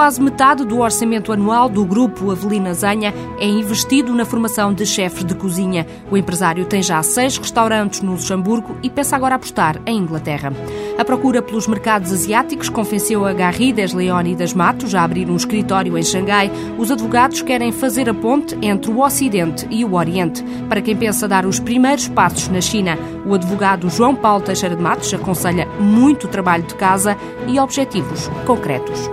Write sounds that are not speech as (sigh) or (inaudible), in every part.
Quase metade do orçamento anual do grupo Avelina Zanha é investido na formação de chefes de cozinha. O empresário tem já seis restaurantes no Luxemburgo e pensa agora apostar em Inglaterra. A procura pelos mercados asiáticos convenceu a Garrides Leónidas Matos a abrir um escritório em Xangai. Os advogados querem fazer a ponte entre o Ocidente e o Oriente. Para quem pensa dar os primeiros passos na China, o advogado João Paulo Teixeira de Matos aconselha muito trabalho de casa e objetivos concretos.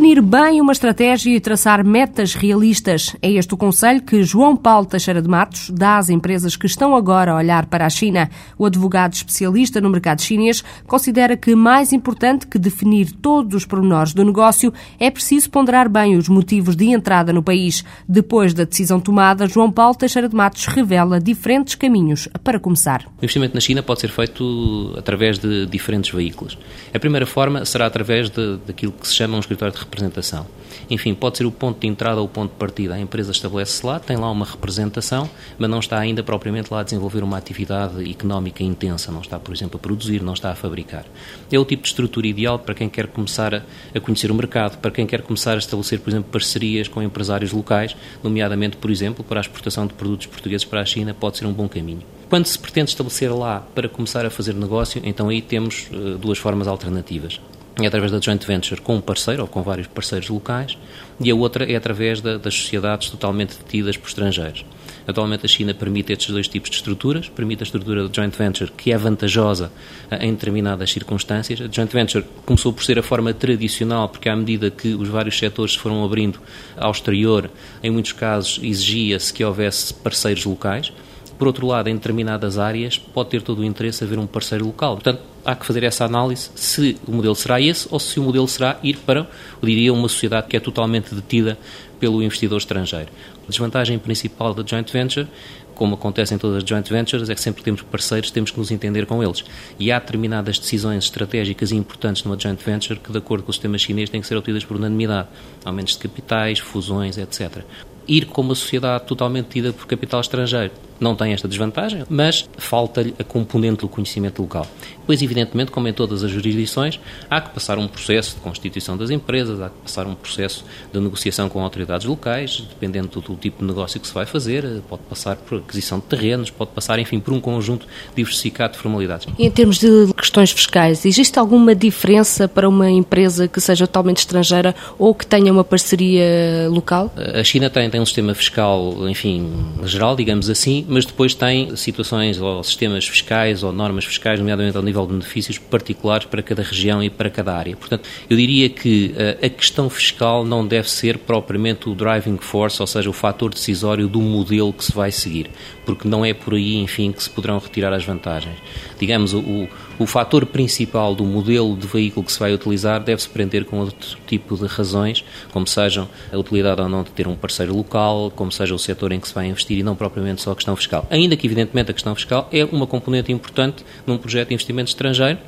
Definir bem uma estratégia e traçar metas realistas. É este o conselho que João Paulo Teixeira de Matos dá às empresas que estão agora a olhar para a China. O advogado especialista no mercado chinês considera que mais importante que definir todos os pormenores do negócio é preciso ponderar bem os motivos de entrada no país. Depois da decisão tomada, João Paulo Teixeira de Matos revela diferentes caminhos para começar. O investimento na China pode ser feito através de diferentes veículos. A primeira forma será através de, daquilo que se chama um escritório de representação. Enfim, pode ser o ponto de entrada ou o ponto de partida. A empresa estabelece-se lá, tem lá uma representação, mas não está ainda propriamente lá a desenvolver uma atividade económica intensa, não está, por exemplo, a produzir, não está a fabricar. É o tipo de estrutura ideal para quem quer começar a, conhecer o mercado, para quem quer começar a estabelecer, por exemplo, parcerias com empresários locais, nomeadamente, por exemplo, para a exportação de produtos portugueses para a China, pode ser um bom caminho. Quando se pretende estabelecer lá para começar a fazer negócio, então aí temos uh, duas formas alternativas é através da joint venture com um parceiro ou com vários parceiros locais e a outra é através da, das sociedades totalmente detidas por estrangeiros. Atualmente a China permite estes dois tipos de estruturas, permite a estrutura de joint venture que é vantajosa eh, em determinadas circunstâncias. A joint venture começou por ser a forma tradicional porque à medida que os vários setores se foram abrindo ao exterior, em muitos casos exigia-se que houvesse parceiros locais. Por outro lado, em determinadas áreas, pode ter todo o interesse haver um parceiro local. Portanto, há que fazer essa análise se o modelo será esse ou se o modelo será ir para, eu diria, uma sociedade que é totalmente detida pelo investidor estrangeiro. A desvantagem principal da joint venture como acontece em todas as joint ventures, é que sempre que temos parceiros, temos que nos entender com eles. E há determinadas decisões estratégicas importantes numa joint venture que, de acordo com o sistema chinês, têm que ser obtidas por unanimidade. Aumentos de capitais, fusões, etc ir com uma sociedade totalmente tida por capital estrangeiro. Não tem esta desvantagem, mas falta-lhe a componente do conhecimento local. Pois, evidentemente, como em todas as jurisdições, há que passar um processo de constituição das empresas, há que passar um processo de negociação com autoridades locais, dependendo do, tipo de negócio que se vai fazer, pode passar por aquisição de terrenos, pode passar, enfim, por um conjunto diversificado de formalidades. E em termos de questões fiscais, existe alguma diferença para uma empresa que seja totalmente estrangeira ou que tenha uma parceria local? A China tem, tem um sistema fiscal, enfim, geral, digamos assim, mas depois tem situações ou sistemas fiscais ou normas fiscais, nomeadamente ao nível de benefícios particulares para cada região e para cada área. Portanto, eu diria que uh, a questão fiscal não deve ser propriamente o driving force, ou seja, o fator decisório do modelo que se vai seguir, porque não é por aí, enfim, que se poderão retirar as vantagens. Digamos, o, o fator principal do modelo de veículo que se vai utilizar deve-se prender com outro tipo de razões, como sejam a utilidade ou não de ter um parceiro local, como seja o setor em que se vai investir e não propriamente só a questão fiscal. Ainda que, evidentemente, a questão fiscal é uma componente importante num projeto de investimento estrangeiro,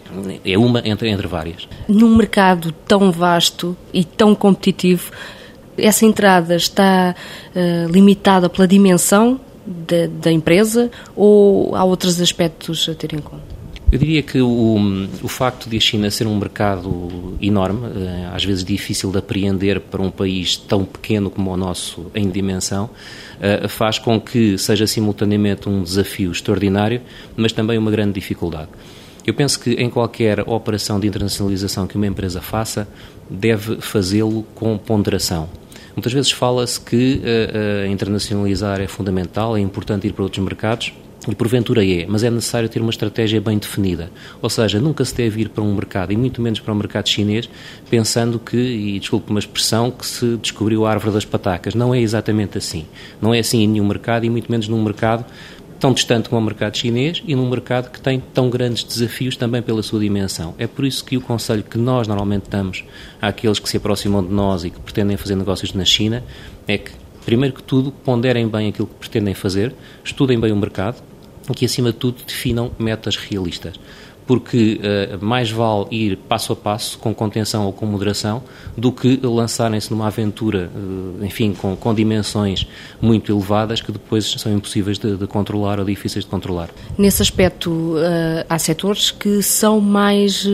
é uma entre, entre várias. Num mercado tão vasto e tão competitivo, essa entrada está uh, limitada pela dimensão da, da empresa ou há outros aspectos a ter em conta? Eu diria que o, o facto de a China ser um mercado enorme, eh, às vezes difícil de apreender para um país tão pequeno como o nosso em dimensão, eh, faz com que seja simultaneamente um desafio extraordinário, mas também uma grande dificuldade. Eu penso que em qualquer operação de internacionalização que uma empresa faça, deve fazê-lo com ponderação. Muitas vezes fala-se que uh, uh, internacionalizar é fundamental, é importante ir para outros mercados, e porventura é, mas é necessário ter uma estratégia bem definida. Ou seja, nunca se deve ir para um mercado, e muito menos para o um mercado chinês, pensando que, e desculpe uma expressão, que se descobriu a árvore das patacas. Não é exatamente assim. Não é assim em nenhum mercado, e muito menos num mercado tão distante como o mercado chinês e num mercado que tem tão grandes desafios também pela sua dimensão. É por isso que o conselho que nós normalmente damos àqueles que se aproximam de nós e que pretendem fazer negócios na China é que, primeiro que tudo, ponderem bem aquilo que pretendem fazer, estudem bem o mercado, que, acima de tudo, definam metas realistas. porque uh, mais vale ir passo a passo, com contenção ou com moderação, do que lançarem-se numa aventura, uh, enfim, com, com, dimensões muito elevadas que depois são impossíveis de, de controlar ou difíceis de controlar. Nesse aspecto, uh, há setores que são mais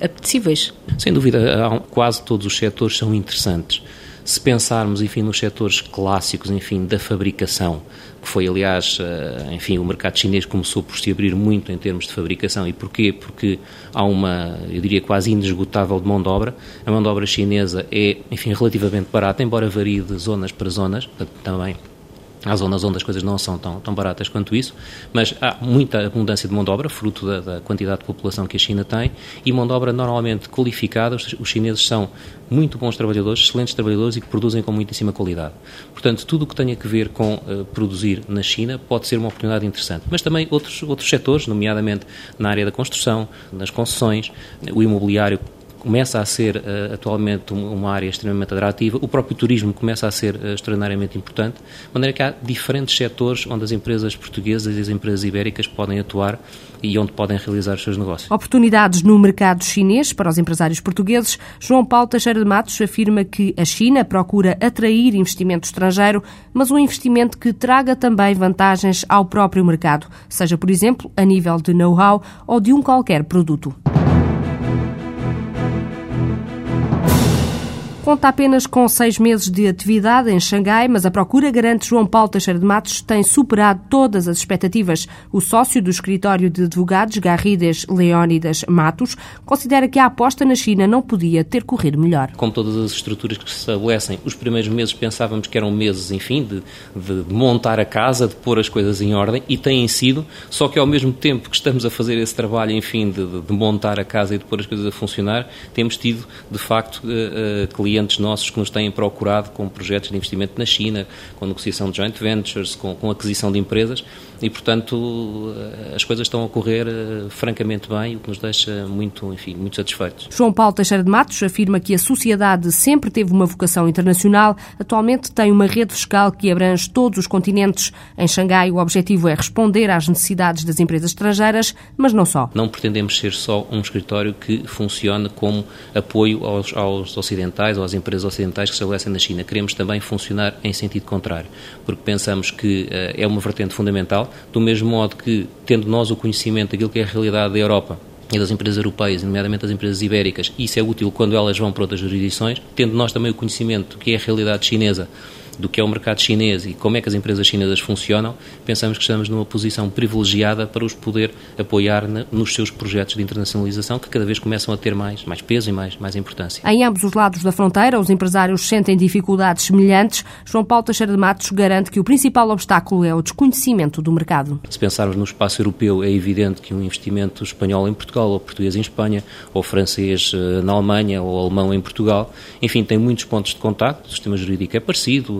apetecíveis? Sem dúvida, há, quase todos os setores são interessantes. Se pensarmos, enfim, nos setores clássicos, enfim, da fabricação, que foi, aliás, eh, enfim, o mercado chinês começou por se abrir muito em termos de fabricação. E porquê? Porque há uma, eu diria, quase inesgotável de mão de obra. A mão de obra chinesa é, enfim, relativamente barata, embora varie de zonas para zonas, também Há zonas onde as coisas não são tão, tão baratas quanto isso, mas há muita abundância de mão de obra, fruto da, da quantidade de população que a China tem, e mão de obra normalmente qualificada. Os, os chineses são muito bons trabalhadores, excelentes trabalhadores e que produzem com muitíssima qualidade. Portanto, tudo o que tenha a ver com uh, produzir na China pode ser uma oportunidade interessante. Mas também outros, outros setores, nomeadamente na área da construção, nas concessões, o imobiliário começa a ser uh, atualmente uma área extremamente atrativa, o próprio turismo começa a ser uh, extraordinariamente importante, de maneira que há diferentes setores onde as empresas portuguesas e as empresas ibéricas podem atuar e onde podem realizar os seus negócios. Oportunidades no mercado chinês para os empresários portugueses. João Paulo Teixeira de Matos afirma que a China procura atrair investimento estrangeiro, mas um investimento que traga também vantagens ao próprio mercado, seja, por exemplo, a nível de know-how ou de um qualquer produto. Conta apenas com seis meses de atividade em Xangai, mas a procura, garante João Paulo Teixeira de Matos, tem superado todas as expectativas. O sócio do escritório de advogados, Garrides Leónidas Matos, considera que a aposta na China não podia ter corrido melhor. Como todas as estruturas que se estabelecem, os primeiros meses pensávamos que eram meses, enfim, de, de montar a casa, de pôr as coisas em ordem, e têm sido, só que ao mesmo tempo que estamos a fazer esse trabalho, enfim, de, de montar a casa e de pôr as coisas a funcionar, temos tido, de facto, uh, uh, clientes clientes nossos que nos têm procurado com projetos de investimento na China, com negociação de joint ventures, com, com aquisição de empresas e, portanto, eh, as coisas estão a correr uh, francamente bem, o que nos deixa muito, enfim, muito satisfeitos. João Paulo Teixeira de Matos afirma que a sociedade sempre teve uma vocação internacional, atualmente tem uma rede fiscal que abrange todos os continentes. Em Xangai, o objetivo é responder às necessidades das empresas estrangeiras, mas não só. Não pretendemos ser só um escritório que funcione como apoio aos, aos ocidentais, às empresas ocidentais que se estabelecem na China. Queremos também funcionar em sentido contrário, porque pensamos que uh, é uma vertente fundamental, do mesmo modo que, tendo nós o conhecimento daquilo que é a realidade da Europa, e das empresas europeias, nomeadamente das empresas ibéricas, isso é útil quando elas vão para outras jurisdições, tendo nós também o conhecimento que é a realidade chinesa do que é o mercado chinês e como é que as empresas chinesas funcionam, pensamos que estamos numa posição privilegiada para os poder apoiar nos seus projetos de internacionalização que cada vez começam a ter mais, mais peso e mais, mais importância. Em ambos os lados da fronteira, os empresários sentem dificuldades semelhantes. João Paulo Teixeira de Matos garante que o principal obstáculo é o desconhecimento do mercado. Se pensarmos no espaço europeu, é evidente que um investimento espanhol em Portugal, ou português em Espanha, ou francês eh, na Alemanha, ou alemão em Portugal, enfim, tem muitos pontos de contacto, o sistema jurídico é parecido,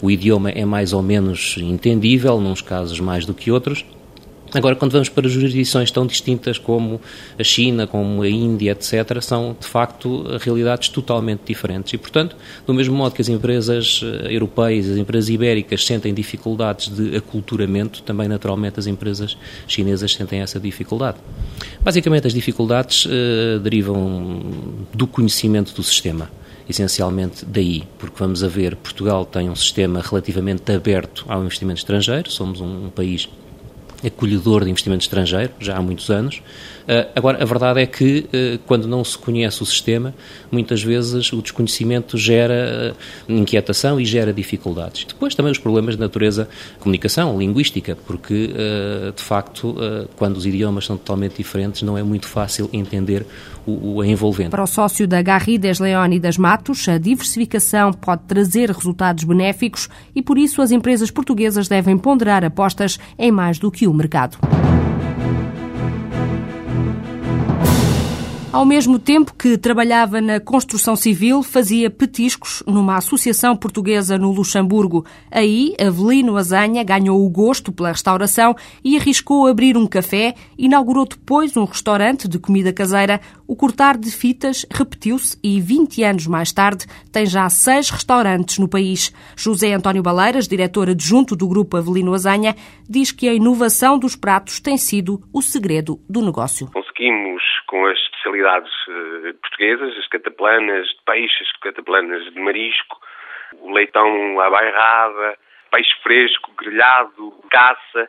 o idioma é mais ou menos entendível, nos casos mais do que outros. Agora, quando vamos para jurisdições tão distintas como a China, como a Índia, etc., são de facto realidades totalmente diferentes. E, portanto, do mesmo modo que as empresas eh, europeias, as empresas ibéricas sentem dificuldades de aculturamento, também naturalmente as empresas chinesas sentem essa dificuldade. Basicamente, as dificuldades uh, derivam do conhecimento do sistema essencialmente daí, porque vamos a ver, Portugal tem um sistema relativamente aberto ao investimento estrangeiro, somos um, um país acolhedor de investimento estrangeiro, já há muitos anos. Uh, agora, a verdade é que, uh, quando não se conhece o sistema, muitas vezes o desconhecimento gera uh, inquietação e gera dificuldades. Depois também os problemas de natureza comunicação, linguística, porque, de facto, quando os idiomas são totalmente diferentes, não é muito fácil entender o, o envolvente. Para o sócio da Garridas Leónidas Matos, a diversificação pode trazer resultados benéficos e, por isso, as empresas portuguesas devem ponderar apostas em mais do que o mercado. Ao mesmo tempo que trabalhava na construção civil, fazia petiscos numa associação portuguesa no Luxemburgo. Aí, Avelino Azanha ganhou o gosto pela restauração e arriscou abrir um café. Inaugurou depois um restaurante de comida caseira. O cortar de fitas repetiu-se e, 20 anos mais tarde, tem já seis restaurantes no país. José António Baleiras, diretor adjunto do Grupo Avelino Azanha, diz que a inovação dos pratos tem sido o segredo do negócio. Conseguimos, com as especialidades uh, portuguesas, as cataplanas de peixe, as cataplanas de marisco, o leitão à bairrada, peixe fresco, grelhado, caça.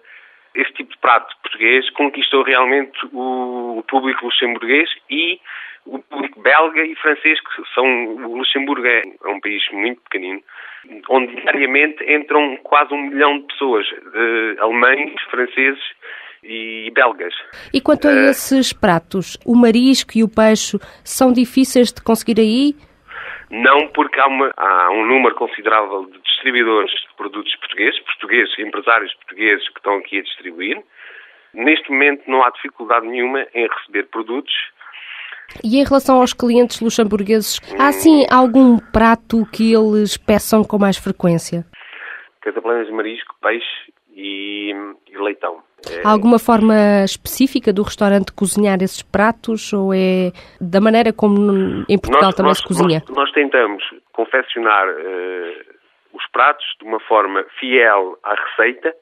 Esse tipo de prato português conquistou realmente o público luxemburguês e o público belga e francês, que são. O Luxemburgo é, é um país muito pequenino, onde diariamente entram quase um milhão de pessoas, de alemães, franceses e belgas. E quanto a uh, esses pratos, o marisco e o peixe são difíceis de conseguir aí? Não, porque há, uma, há, um número considerável de distribuidores de produtos portugueses, portugueses, empresários portugueses que estão aqui a distribuir. Neste momento não há dificuldade nenhuma em receber produtos. E em relação aos clientes luxemburgueses, hum. há sim algum prato que eles peçam com mais frequência? Cataplanas de marisco, peixe e, e leitão. É... Há alguma forma específica do restaurante cozinhar esses pratos ou é da maneira como em Portugal nós, também nós, se cozinha? Nós, nós tentamos confeccionar uh, os pratos de uma forma fiel à receita,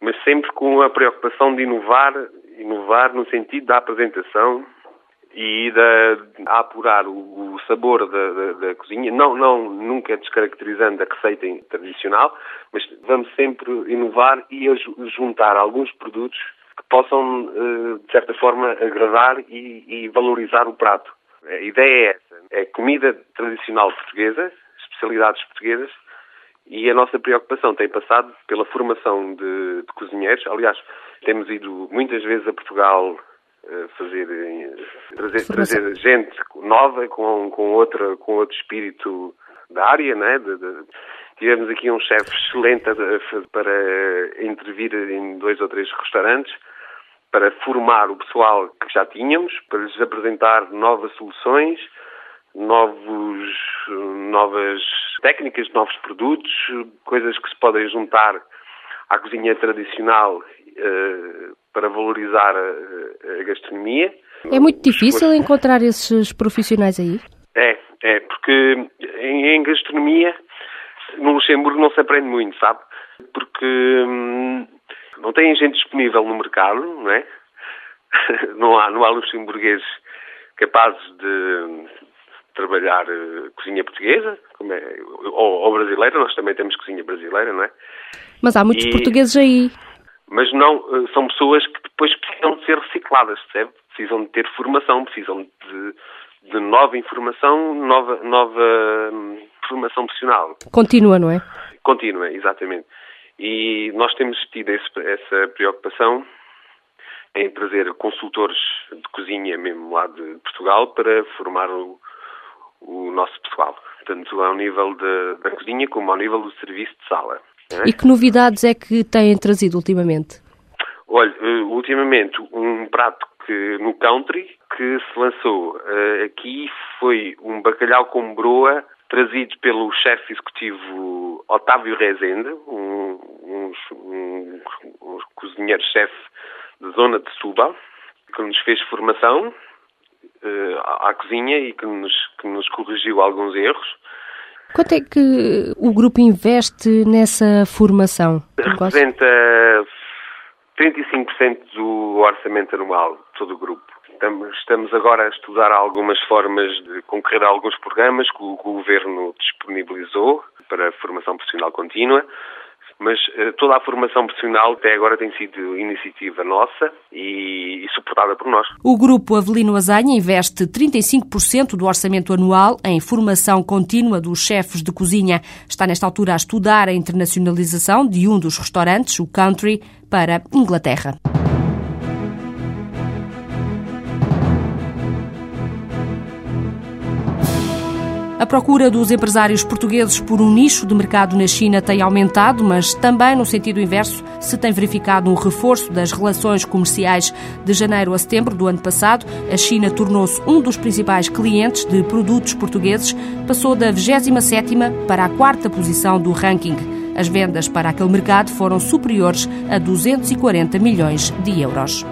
mas sempre com a preocupação de inovar, inovar no sentido da apresentação e a apurar o, o sabor da, da, da, cozinha, não, não nunca descaracterizando a receita tradicional, mas vamos sempre inovar e juntar alguns produtos que possam, eh, de certa forma, agradar e, e valorizar o prato. A ideia é essa, é comida tradicional portuguesa, especialidades portuguesas, e a nossa preocupação tem passado pela formação de, de cozinheiros. Aliás, temos ido muitas vezes a Portugal fazer trazer, trazer gente nova com, com outra com outro espírito da área, né? De, de, tivemos aqui um chefe excelente para intervir em dois ou três restaurantes para formar o pessoal que já tínhamos, para lhes apresentar novas soluções, novos, novas técnicas, novos produtos, coisas que se podem juntar à cozinha tradicional uh, para valorizar a, a, gastronomia. É muito difícil encontrar esses profissionais aí? É, é, porque em, em gastronomia no Luxemburgo não se aprende muito, sabe? Porque hum, não tem gente disponível no mercado, não é? (laughs) não há, não há luxemburgueses capazes de trabalhar uh, cozinha portuguesa, é, ou, ou, brasileira, nós também temos cozinha brasileira, não é? Mas há muitos e... portugueses aí mas não uh, são pessoas que depois precisam de ser recicladas, percebe? Precisam de ter formação, precisam de, de nova informação, nova, nova hum, formação profissional. Contínua, não é? Contínua, exatamente. E nós temos tido esse, essa preocupação em trazer consultores de cozinha mesmo lá de Portugal para formar o, o nosso pessoal, tanto ao nível de, da cozinha como ao nível do serviço de sala. E que novidades é que têm trazido ultimamente? Olha, eh, ultimamente um prato que no country que se lançou uh, aqui foi um bacalhau com broa trazido pelo chefe executivo Otávio Rezende, um, um, um, um cozinheiro-chefe da zona de Suba, que nos fez formação uh, à, à cozinha e que nos, que nos corrigiu alguns erros. Quanto é que o grupo investe nessa formação? Representa 35% do orçamento anual todo o grupo. Estamos agora a estudar algumas formas de concorrer a alguns programas que o governo disponibilizou para a formação profissional contínua mas uh, toda a formação profissional até agora tem sido iniciativa nossa e, e, suportada por nós. O Grupo Avelino Azanha investe 35% do orçamento anual em formação contínua dos chefes de cozinha. Está nesta altura a estudar a internacionalização de um dos restaurantes, o Country, para Inglaterra. A procura dos empresários portugueses por um nicho de mercado na China tem aumentado, mas também no sentido inverso se tem verificado um reforço das relações comerciais. De janeiro a setembro do ano passado, a China tornou-se um dos principais clientes de produtos portugueses, passou da 27ª para a quarta posição do ranking. As vendas para aquele mercado foram superiores a 240 milhões de euros.